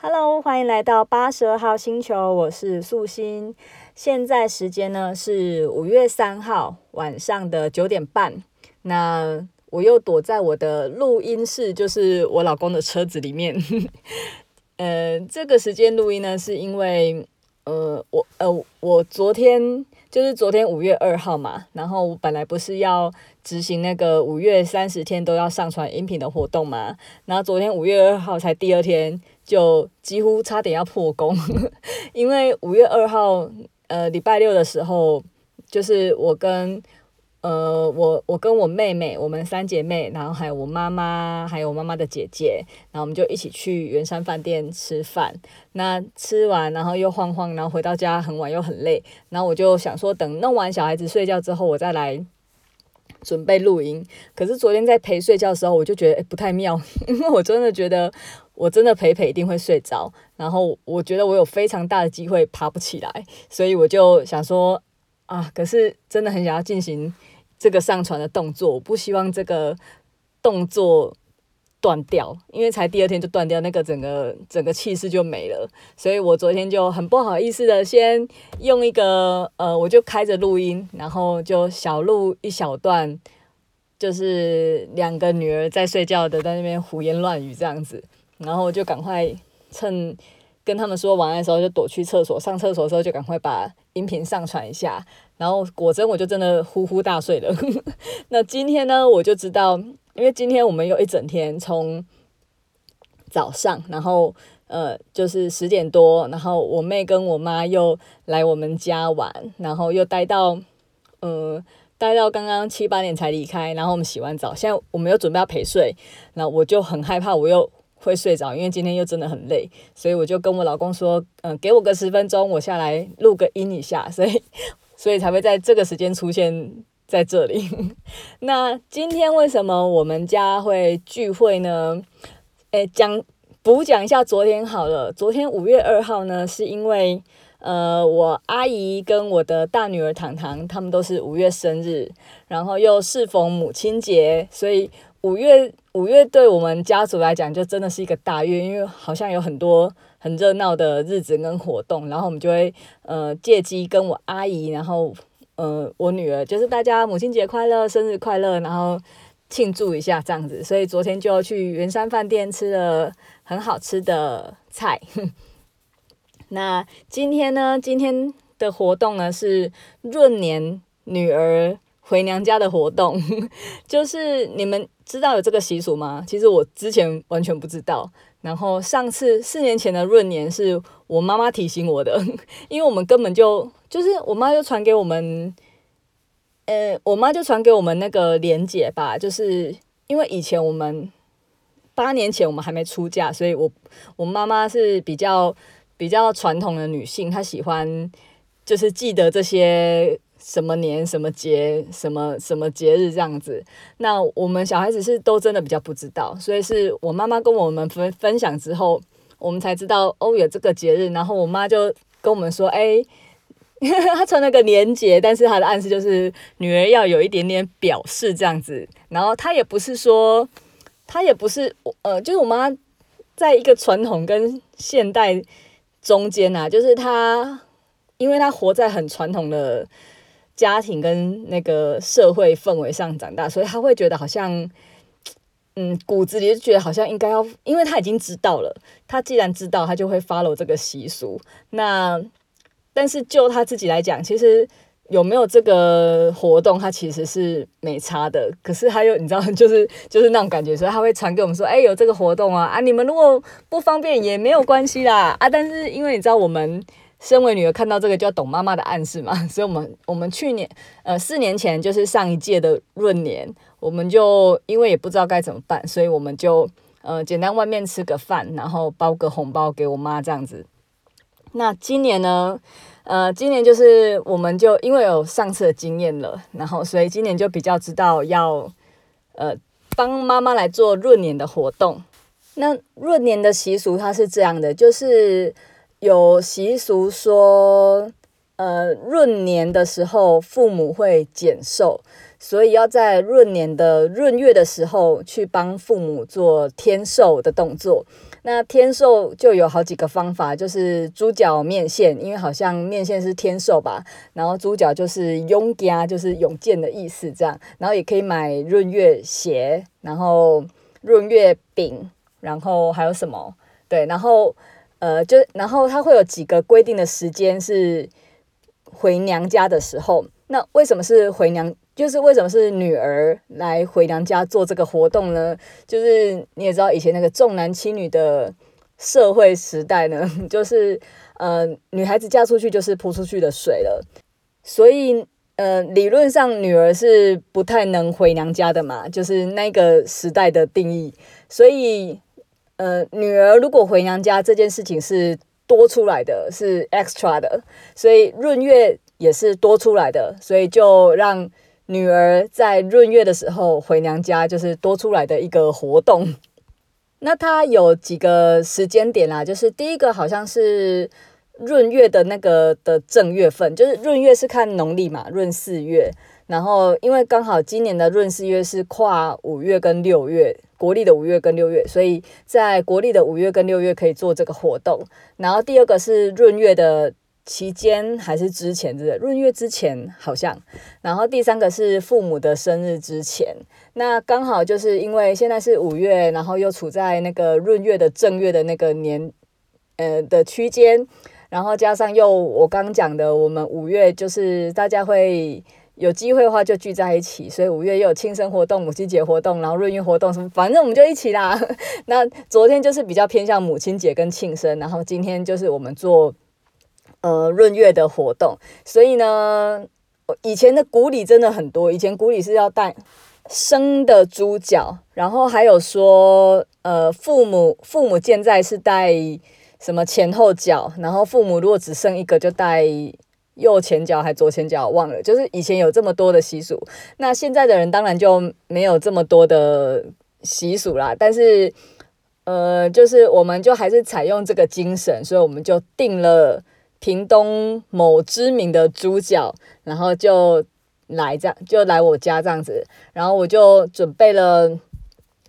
Hello，欢迎来到八十二号星球，我是素心。现在时间呢是五月三号晚上的九点半。那我又躲在我的录音室，就是我老公的车子里面。呃，这个时间录音呢，是因为呃，我呃，我昨天就是昨天五月二号嘛，然后我本来不是要执行那个五月三十天都要上传音频的活动嘛，然后昨天五月二号才第二天。就几乎差点要破功，因为五月二号，呃，礼拜六的时候，就是我跟，呃，我我跟我妹妹，我们三姐妹，然后还有我妈妈，还有我妈妈的姐姐，然后我们就一起去圆山饭店吃饭。那吃完，然后又晃晃，然后回到家很晚又很累，然后我就想说，等弄完小孩子睡觉之后，我再来准备录音。可是昨天在陪睡觉的时候，我就觉得，不太妙，因为我真的觉得。我真的陪陪一定会睡着，然后我觉得我有非常大的机会爬不起来，所以我就想说啊，可是真的很想要进行这个上传的动作，我不希望这个动作断掉，因为才第二天就断掉，那个整个整个气势就没了，所以我昨天就很不好意思的先用一个呃，我就开着录音，然后就小录一小段，就是两个女儿在睡觉的，在那边胡言乱语这样子。然后我就赶快趁跟他们说晚安的时候，就躲去厕所。上厕所的时候就赶快把音频上传一下。然后果真我就真的呼呼大睡了。那今天呢，我就知道，因为今天我们有一整天，从早上，然后呃就是十点多，然后我妹跟我妈又来我们家玩，然后又待到呃待到刚刚七八点才离开。然后我们洗完澡，现在我们又准备要陪睡，然后我就很害怕，我又。会睡着，因为今天又真的很累，所以我就跟我老公说，嗯、给我个十分钟，我下来录个音一下，所以，所以才会在这个时间出现在这里。那今天为什么我们家会聚会呢？诶，讲补讲一下昨天好了，昨天五月二号呢，是因为呃，我阿姨跟我的大女儿糖糖，他们都是五月生日，然后又适逢母亲节，所以。五月五月对我们家族来讲，就真的是一个大月，因为好像有很多很热闹的日子跟活动，然后我们就会呃借机跟我阿姨，然后呃我女儿，就是大家母亲节快乐，生日快乐，然后庆祝一下这样子。所以昨天就去圆山饭店吃了很好吃的菜。那今天呢？今天的活动呢是闰年女儿回娘家的活动，就是你们。知道有这个习俗吗？其实我之前完全不知道。然后上次四年前的闰年是我妈妈提醒我的，因为我们根本就就是我妈就传给我们，呃，我妈就传给我们那个连结吧。就是因为以前我们八年前我们还没出嫁，所以我我妈妈是比较比较传统的女性，她喜欢就是记得这些。什么年什么节什么什么节日这样子，那我们小孩子是都真的比较不知道，所以是我妈妈跟我们分分享之后，我们才知道哦，有这个节日，然后我妈就跟我们说，哎，她穿了个年节，但是她的暗示就是女儿要有一点点表示这样子，然后她也不是说，她也不是呃，就是我妈在一个传统跟现代中间呐、啊，就是她，因为她活在很传统的。家庭跟那个社会氛围上长大，所以他会觉得好像，嗯，骨子里就觉得好像应该要，因为他已经知道了，他既然知道，他就会 follow 这个习俗。那但是就他自己来讲，其实有没有这个活动，他其实是没差的。可是他又你知道，就是就是那种感觉，所以他会传给我们说，哎，有这个活动啊啊！你们如果不方便也没有关系啦啊！但是因为你知道我们。身为女儿，看到这个就要懂妈妈的暗示嘛，所以我们我们去年呃四年前就是上一届的闰年，我们就因为也不知道该怎么办，所以我们就呃简单外面吃个饭，然后包个红包给我妈这样子。那今年呢，呃今年就是我们就因为有上次的经验了，然后所以今年就比较知道要呃帮妈妈来做闰年的活动。那闰年的习俗它是这样的，就是。有习俗说，呃，闰年的时候父母会减寿，所以要在闰年的闰月的时候去帮父母做添寿的动作。那天寿就有好几个方法，就是猪脚面线，因为好像面线是天寿吧。然后猪脚就是勇家，就是勇健的意思，这样。然后也可以买闰月鞋，然后闰月饼，然后还有什么？对，然后呃，就然后它会有几个规定的时间是回娘家的时候。那为什么是回娘？就是为什么是女儿来回娘家做这个活动呢？就是你也知道，以前那个重男轻女的社会时代呢，就是呃，女孩子嫁出去就是泼出去的水了。所以呃，理论上女儿是不太能回娘家的嘛，就是那个时代的定义。所以呃，女儿如果回娘家这件事情是多出来的，是 extra 的，所以闰月也是多出来的，所以就让。女儿在闰月的时候回娘家，就是多出来的一个活动。那它有几个时间点啦，就是第一个好像是闰月的那个的正月份，就是闰月是看农历嘛，闰四月。然后因为刚好今年的闰四月是跨五月跟六月，国历的五月跟六月，所以在国历的五月跟六月可以做这个活动。然后第二个是闰月的。期间还是之前，对不对？闰月之前好像，然后第三个是父母的生日之前，那刚好就是因为现在是五月，然后又处在那个闰月的正月的那个年，呃的区间，然后加上又我刚讲的，我们五月就是大家会有机会的话就聚在一起，所以五月又有庆生活动、母亲节活动，然后闰月活动什么，反正我们就一起啦。那昨天就是比较偏向母亲节跟庆生，然后今天就是我们做。呃，闰月的活动，所以呢，以前的古礼真的很多。以前古礼是要带生的猪脚，然后还有说，呃，父母父母健在是带什么前后脚，然后父母如果只生一个就带右前脚还左前脚，忘了。就是以前有这么多的习俗，那现在的人当然就没有这么多的习俗啦。但是，呃，就是我们就还是采用这个精神，所以我们就定了。屏东某知名的猪脚，然后就来这样，就来我家这样子，然后我就准备了，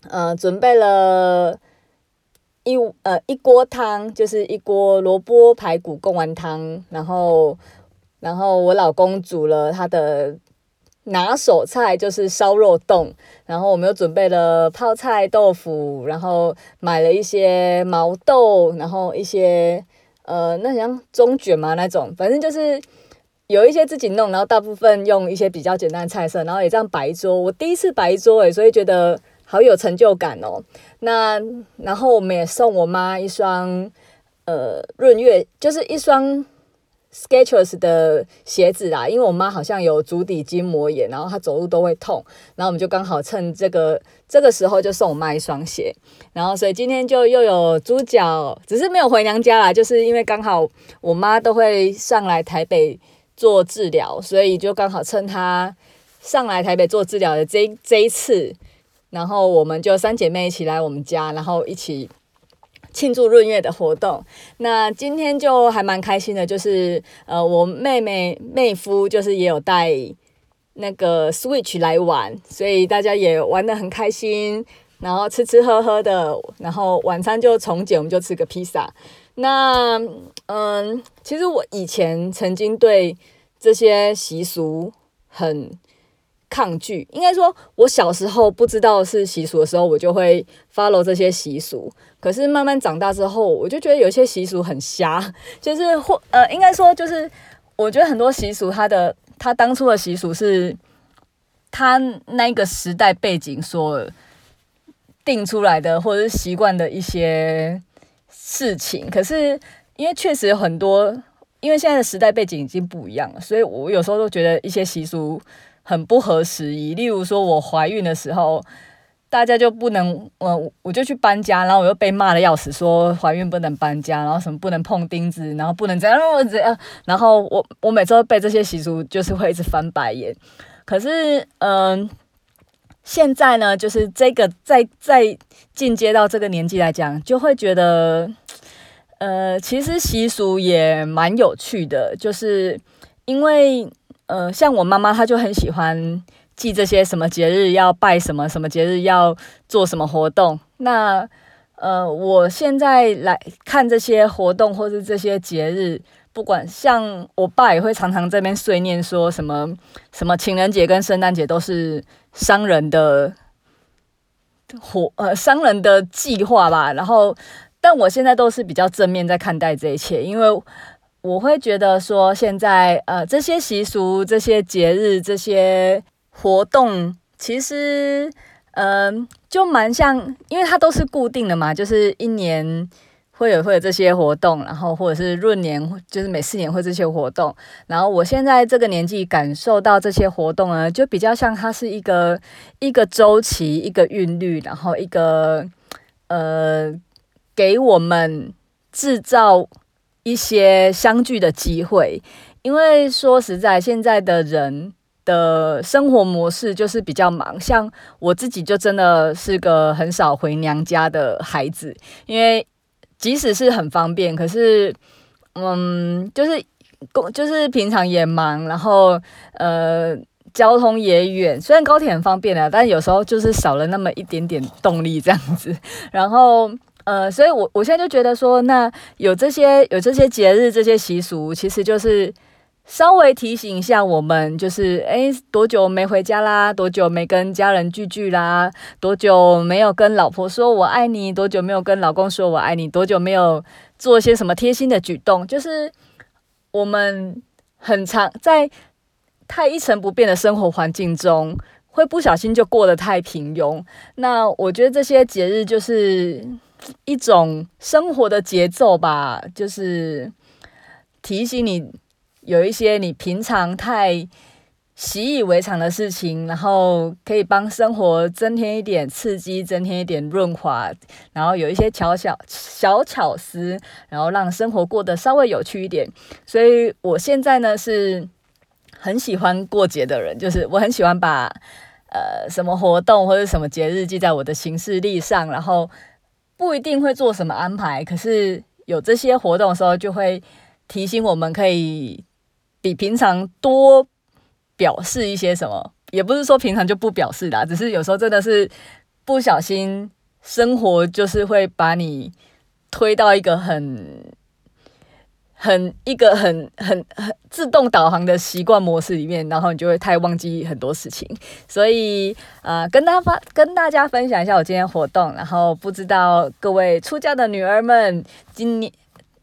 呃，准备了一呃一锅汤，就是一锅萝卜排骨贡丸汤，然后然后我老公煮了他的拿手菜，就是烧肉冻，然后我们又准备了泡菜豆腐，然后买了一些毛豆，然后一些。呃，那像中卷嘛那种，反正就是有一些自己弄，然后大部分用一些比较简单的菜色，然后也这样摆桌。我第一次摆桌诶，所以觉得好有成就感哦。那然后我们也送我妈一双呃闰月，就是一双。Sketchers 的鞋子啦，因为我妈好像有足底筋膜炎，然后她走路都会痛，然后我们就刚好趁这个这个时候就送我妈一双鞋，然后所以今天就又有猪脚，只是没有回娘家啦，就是因为刚好我妈都会上来台北做治疗，所以就刚好趁她上来台北做治疗的这这一次，然后我们就三姐妹一起来我们家，然后一起。庆祝闰月的活动，那今天就还蛮开心的，就是呃，我妹妹妹夫就是也有带那个 Switch 来玩，所以大家也玩得很开心，然后吃吃喝喝的，然后晚餐就从简，我们就吃个披萨。那嗯，其实我以前曾经对这些习俗很抗拒，应该说，我小时候不知道是习俗的时候，我就会 follow 这些习俗。可是慢慢长大之后，我就觉得有些习俗很瞎，就是或呃，应该说就是，我觉得很多习俗它的它当初的习俗是，它那个时代背景所定出来的，或者是习惯的一些事情。可是因为确实很多，因为现在的时代背景已经不一样了，所以我有时候都觉得一些习俗。很不合时宜，例如说，我怀孕的时候，大家就不能，我我就去搬家，然后我又被骂的要死，说怀孕不能搬家，然后什么不能碰钉子，然后不能这样这样，然后我我每次都被这些习俗就是会一直翻白眼。可是，嗯、现在呢，就是这个再再进阶到这个年纪来讲，就会觉得，呃，其实习俗也蛮有趣的，就是因为。呃，像我妈妈，她就很喜欢记这些什么节日要拜什么，什么节日要做什么活动。那呃，我现在来看这些活动或是这些节日，不管像我爸也会常常这边碎念说什么什么情人节跟圣诞节都是商人的活呃商人的计划吧。然后，但我现在都是比较正面在看待这一切，因为我会觉得说现在呃这些习俗、这些节日、这些活动，其实。嗯，就蛮像，因为它都是固定的嘛，就是一年会有会有这些活动，然后或者是闰年，就是每四年会这些活动。然后我现在这个年纪感受到这些活动呢，就比较像它是一个一个周期，一个韵律，然后一个呃，给我们制造一些相聚的机会。因为说实在，现在的人。的生活模式就是比较忙，像我自己就真的是个很少回娘家的孩子，因为即使是很方便，可是嗯，就是工就是平常也忙，然后呃交通也远，虽然高铁很方便啊，但有时候就是少了那么一点点动力这样子，然后呃，所以我我现在就觉得说，那有这些有这些节日这些习俗，其实就是。稍微提醒一下我们，就是诶，多久没回家啦？多久没跟家人聚聚啦？多久没有跟老婆说我爱你？多久没有跟老公说我爱你？多久没有做一些什么贴心的举动？就是我们很常在太一成不变的生活环境中，会不小心就过得太平庸。那我觉得这些节日就是一种生活的节奏吧，就是提醒你。有一些你平常太习以为常的事情，然后可以帮生活增添一点刺激，增添一点润滑，然后有一些巧小小巧思，然后让生活过得稍微有趣一点。所以我现在呢是很喜欢过节的人，就是我很喜欢把呃什么活动或者什么节日记在我的行事历上，然后不一定会做什么安排，可是有这些活动的时候，就会提醒我们可以。比平常多表示一些什么，也不是说平常就不表示啦，只是有时候真的是不小心，生活就是会把你推到一个很、很一个很、很、很自动导航的习惯模式里面，然后你就会太忘记很多事情。所以，呃，跟大家发跟大家分享一下我今天活动，然后不知道各位出嫁的女儿们今年。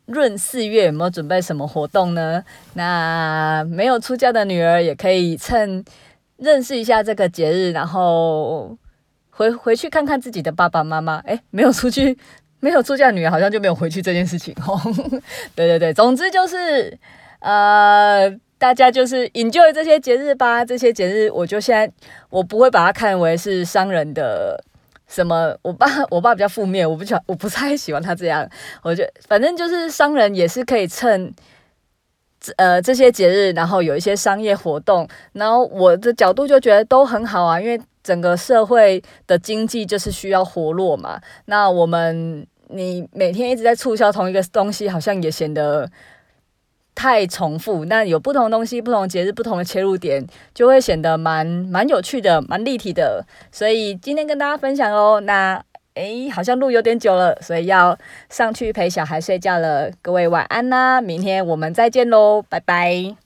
闰四月有没有准备什么活动呢？那没有出嫁的女儿也可以趁认识一下这个节日，然后回回去看看自己的爸爸妈妈。诶，没有出去，没有出嫁女儿好像就没有回去这件事情 哦。对对对，总之就是呃，大家就是 enjoy 这些节日吧。这些节日，我就现在我不会把它看为是商人的。什么？我爸，我爸比较负面，我不喜欢，我不太喜欢他这样。我觉得反正就是商人也是可以趁，呃，这些节日，然后有一些商业活动，然后我的角度就觉得都很好啊，因为整个社会的经济就是需要活络嘛。那我们你每天一直在促销同一个东西，好像也显得。太重复，那有不同的东西、不同节日、不同的切入点，就会显得蛮蛮有趣的、蛮立体的。所以今天跟大家分享哦。那诶，好像路有点久了，所以要上去陪小孩睡觉了。各位晚安啦，明天我们再见喽，拜拜。